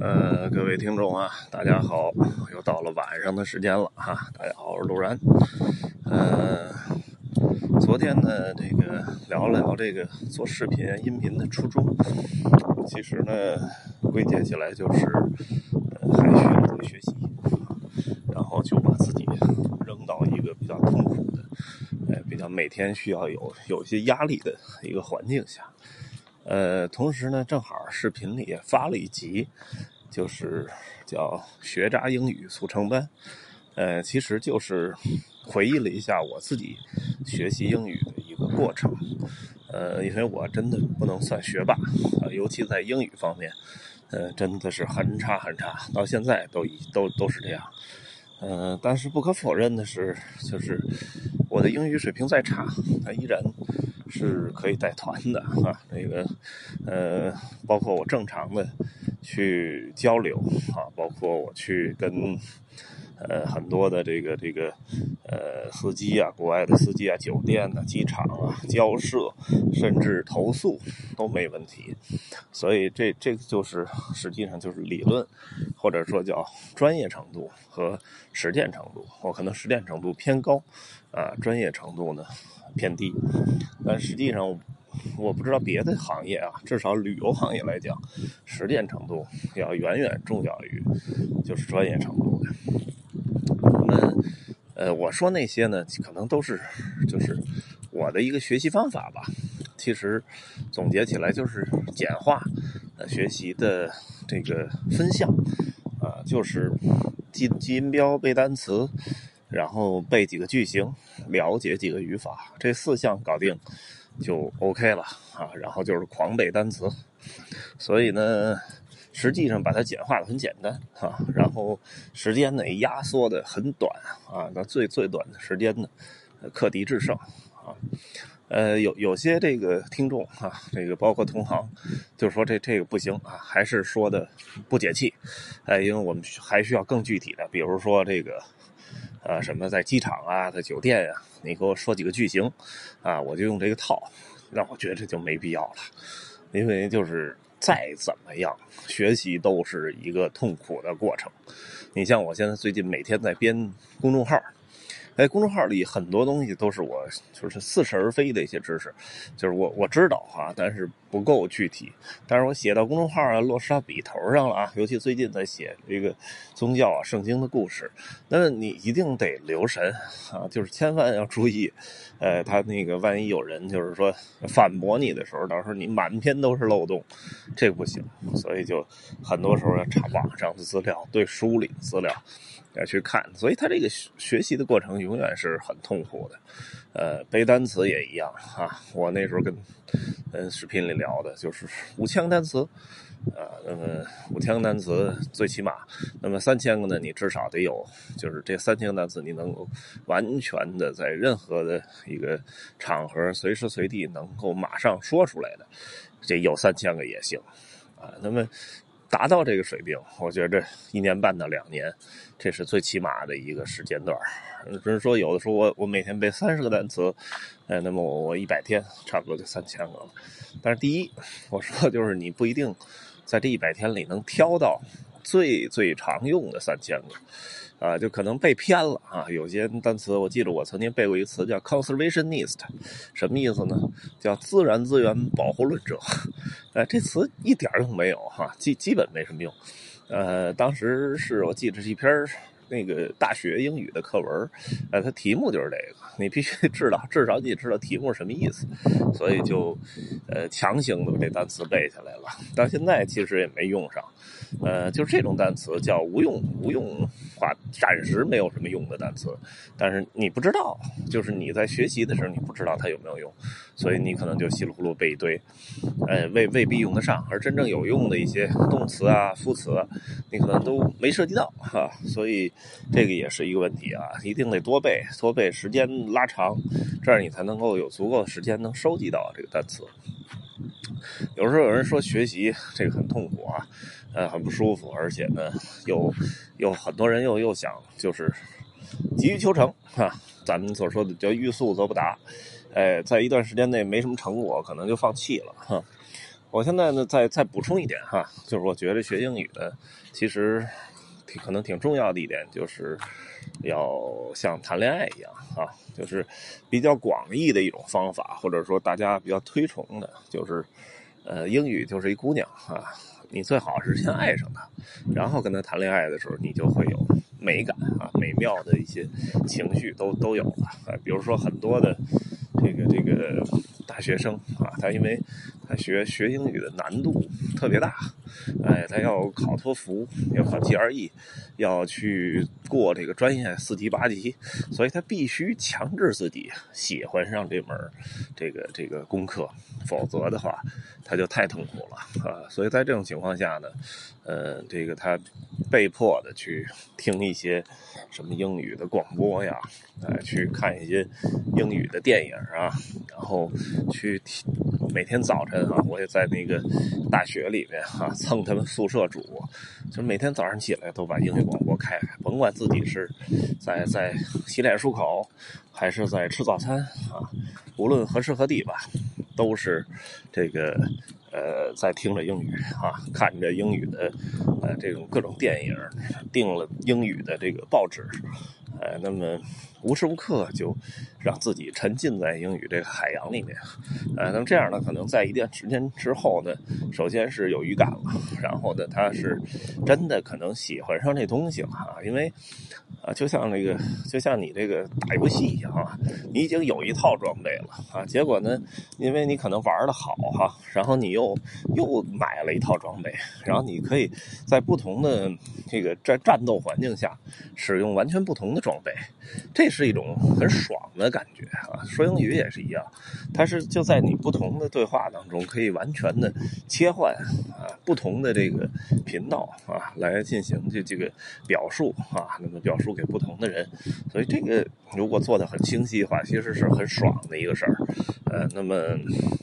呃，各位听众啊，大家好，又到了晚上的时间了哈。大家好，我是陆然。呃，昨天呢，这个聊了聊这个做视频音频的初衷，其实呢，归结起来就是，呃，还需要再学习，然后就把自己扔到一个比较痛苦，比较每天需要有有一些压力的一个环境下。呃，同时呢，正好视频里也发了一集，就是叫“学渣英语速成班”。呃，其实就是回忆了一下我自己学习英语的一个过程。呃，因为我真的不能算学霸，啊，尤其在英语方面，呃，真的是很差很差，到现在都一都都是这样。嗯，但是不可否认的是，就是我的英语水平再差，他依然。是可以带团的啊，那个，呃，包括我正常的去交流啊，包括我去跟呃很多的这个这个呃司机啊，国外的司机啊，酒店啊，机场啊交涉，甚至投诉都没问题。所以这这个就是实际上就是理论或者说叫专业程度和实践程度，我可能实践程度偏高啊，专业程度呢。偏低，但实际上我不知道别的行业啊，至少旅游行业来讲，实践程度要远远重要于就是专业程度。呃，我说那些呢，可能都是就是我的一个学习方法吧。其实总结起来就是简化呃学习的这个分项啊，就是记记音标、背单词。然后背几个句型，了解几个语法，这四项搞定就 OK 了啊。然后就是狂背单词，所以呢，实际上把它简化的很简单啊。然后时间呢压缩的很短啊，那最最短的时间呢，克敌制胜啊。呃，有有些这个听众啊，这个包括同行，就说这这个不行啊，还是说的不解气，哎，因为我们还需要更具体的，比如说这个。啊，什么在机场啊，在酒店呀？你给我说几个句型，啊，我就用这个套。那我觉得这就没必要了，因为就是再怎么样，学习都是一个痛苦的过程。你像我现在最近每天在编公众号。哎公众号里很多东西都是我就是似是而非的一些知识，就是我我知道哈，但是不够具体。但是我写到公众号啊，落实到笔头上了啊。尤其最近在写这个宗教啊、圣经的故事，那你一定得留神啊，就是千万要注意。呃，他那个万一有人就是说反驳你的时候，到时候你满篇都是漏洞，这不行。所以就很多时候要查网上的资料，对书里的资料。要去看，所以他这个学习的过程永远是很痛苦的，呃，背单词也一样啊。我那时候跟嗯视频里聊的就是五千单词，啊，那么五千个单词最起码，那么三千个呢，你至少得有，就是这三千个单词你能够完全的在任何的一个场合随时随地能够马上说出来的，这有三千个也行，啊，那么。达到这个水平，我觉得一年半到两年，这是最起码的一个时间段只是说，有的时候我我每天背三十个单词，哎，那么我我一百天差不多就三千个了。但是第一，我说就是你不一定在这一百天里能挑到最最常用的三千个。啊，就可能背偏了啊！有些单词，我记得我曾经背过一个词叫 “conservationist”，什么意思呢？叫自然资源保护论者。哎，这词一点用没有哈，基基本没什么用。呃，当时是我记得是一篇那个大学英语的课文，呃，它题目就是这个，你必须 知道，至少你知道题目是什么意思，所以就呃强行的把这单词背下来了。到现在其实也没用上。呃，就是这种单词叫无用无用话，暂时没有什么用的单词。但是你不知道，就是你在学习的时候，你不知道它有没有用，所以你可能就稀里糊涂背一堆，呃，未未必用得上。而真正有用的一些动词啊、副词，你可能都没涉及到哈。所以这个也是一个问题啊，一定得多背，多背时间拉长，这样你才能够有足够的时间能收集到这个单词。有时候有人说学习这个很痛苦啊。呃，很不舒服，而且呢，有有很多人又又想就是，急于求成啊，咱们所说的叫欲速则不达，哎，在一段时间内没什么成果，可能就放弃了哈。我现在呢，再再补充一点哈，就是我觉得学英语呢，其实挺可能挺重要的一点，就是要像谈恋爱一样啊，就是比较广义的一种方法，或者说大家比较推崇的，就是呃，英语就是一姑娘啊，你最好是先爱上她，然后跟她谈恋爱的时候，你就会有美感啊，美妙的一些情绪都都有了，比如说很多的这个这个大学生啊，他因为他学学英语的难度特别大，哎，他要考托福，要考 GRE，要去过这个专业四级八级，所以他必须强制自己喜欢上这门这个这个功课，否则的话他就太痛苦了啊。所以在这种情况下呢，呃，这个他被迫的去听一些什么英语的广播呀，哎，去看一些英语的电影啊，然后去每天早晨。啊，我也在那个大学里面哈蹭他们宿舍住，就每天早上起来都把英语广播开开，甭管自己是在在洗脸漱口，还是在吃早餐啊，无论何时何地吧，都是这个呃在听着英语啊，看着英语的呃这种各种电影，订了英语的这个报纸，呃，那么。无时无刻就让自己沉浸在英语这个海洋里面，呃，那么这样呢，可能在一段时间之后呢，首先是有语感了，然后呢，他是真的可能喜欢上这东西了，因为啊，就像那个，就像你这个打游戏一样啊，你已经有一套装备了啊，结果呢，因为你可能玩的好哈，然后你又又买了一套装备，然后你可以在不同的这个战战斗环境下使用完全不同的装备，这。是一种很爽的感觉啊！说英语也是一样，它是就在你不同的对话当中，可以完全的切换啊，不同的这个频道啊，来进行这这个表述啊，那么表述给不同的人，所以这个如果做的很清晰的话，其实是很爽的一个事儿。呃，那么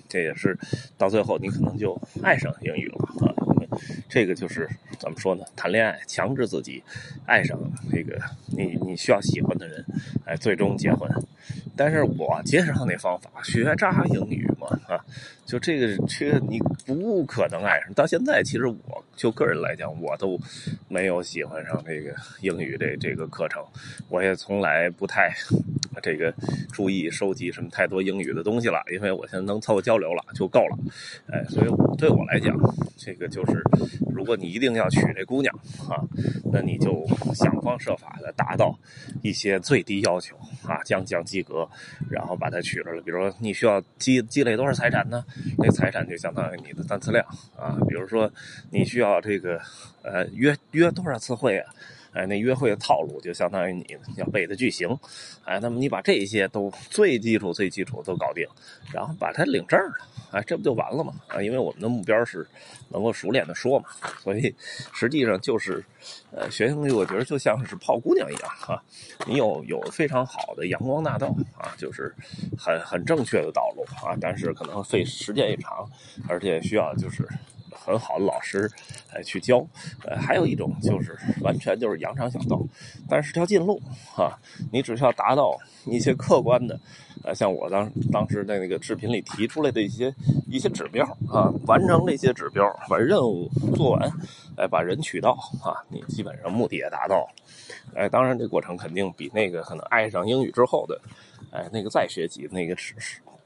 这也是到最后你可能就爱上英语了啊。这个就是怎么说呢？谈恋爱，强制自己爱上这个你你需要喜欢的人，哎，最终结婚。但是我介绍那方法，学渣英语嘛，啊，就这个这个你不可能爱上。到现在，其实我就个人来讲，我都没有喜欢上这个英语这这个课程，我也从来不太。这个注意收集什么太多英语的东西了，因为我现在能凑合交流了就够了，哎，所以对我来讲，这个就是，如果你一定要娶这姑娘啊，那你就想方设法的达到一些最低要求啊，将将及格，然后把她娶了。比如说你需要积积累多少财产呢？那财产就相当于你的单词量啊。比如说你需要这个呃约约多少次会啊？哎，那约会的套路就相当于你要背的句型，哎，那么你把这些都最基础、最基础都搞定，然后把它领证了，哎，这不就完了吗？啊，因为我们的目标是能够熟练的说嘛，所以实际上就是，呃，学英语我觉得就像是泡姑娘一样啊，你有有非常好的阳光大道啊，就是很很正确的道路啊，但是可能费时间也长，而且需要就是。很好的老师，来去教，呃，还有一种就是完全就是羊肠小道，但是条近路啊，你只需要达到一些客观的，呃，像我当当时在那个视频里提出来的一些一些指标啊，完成这些指标，把任务做完，哎，把人娶到啊，你基本上目的也达到，哎，当然这过程肯定比那个可能爱上英语之后的，哎，那个再学习那个是。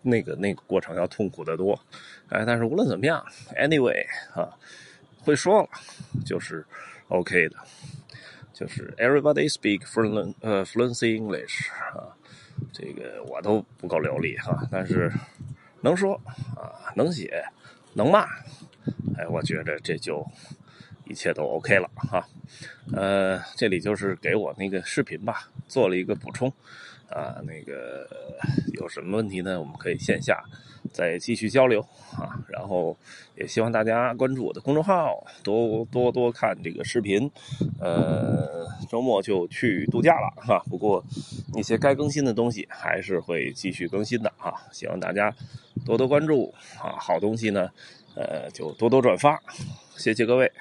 那个那个过程要痛苦得多，哎，但是无论怎么样，anyway 啊，会说了就是 OK 的，就是 everybody speak fluent 呃 fluency English 啊，这个我都不够流利哈，但是能说啊，能写，能骂，哎，我觉得这就一切都 OK 了哈，呃，这里就是给我那个视频吧做了一个补充。啊，那个有什么问题呢？我们可以线下再继续交流啊。然后也希望大家关注我的公众号，多多多看这个视频。呃，周末就去度假了哈。不过一些该更新的东西还是会继续更新的哈。希望大家多多关注啊。好东西呢，呃，就多多转发。谢谢各位。